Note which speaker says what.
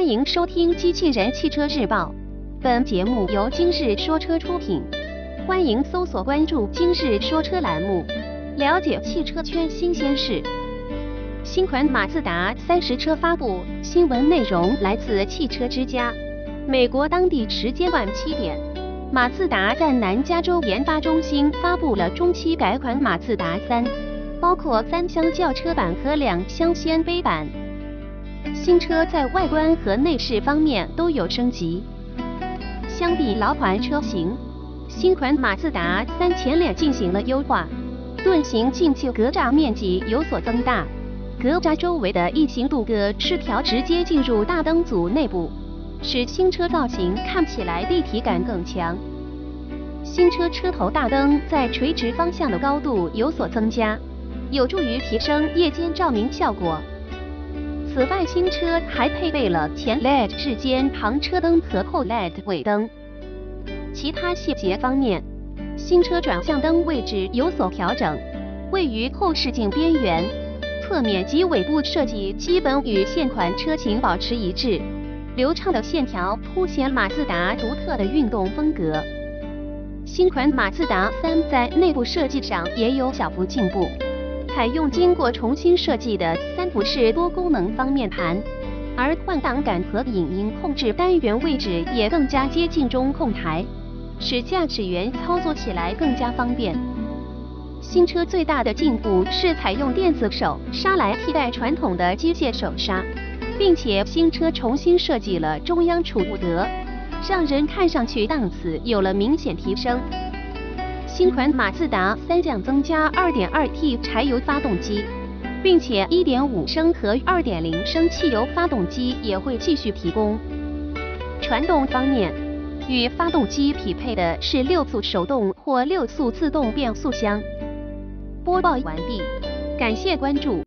Speaker 1: 欢迎收听《机器人汽车日报》，本节目由今日说车出品。欢迎搜索关注“今日说车”栏目，了解汽车圈新鲜事。新款马自达三十车发布，新闻内容来自汽车之家。美国当地时间晚七点，马自达在南加州研发中心发布了中期改款马自达三，包括三厢轿车版和两厢掀背版。新车在外观和内饰方面都有升级。相比老款车型，新款马自达三前脸进行了优化，盾形进气格栅面积有所增大，格栅周围的异形镀铬饰条直接进入大灯组内部，使新车造型看起来立体感更强。新车车头大灯在垂直方向的高度有所增加，有助于提升夜间照明效果。此外，新车还配备了前 LED 日间行车灯和后 LED 尾灯。其他细节方面，新车转向灯位置有所调整，位于后视镜边缘，侧面及尾部设计基本与现款车型保持一致。流畅的线条凸显马自达独特的运动风格。新款马自达三在内部设计上也有小幅进步。采用经过重新设计的三辐式多功能方面盘，而换挡杆和影音控制单元位置也更加接近中控台，使驾驶员操作起来更加方便。新车最大的进步是采用电子手刹来替代传统的机械手刹，并且新车重新设计了中央储物格，让人看上去档次有了明显提升。新款马自达三将增加 2.2T 柴油发动机，并且1.5升和2.0升汽油发动机也会继续提供。传动方面，与发动机匹配的是六速手动或六速自动变速箱。播报完毕，感谢关注。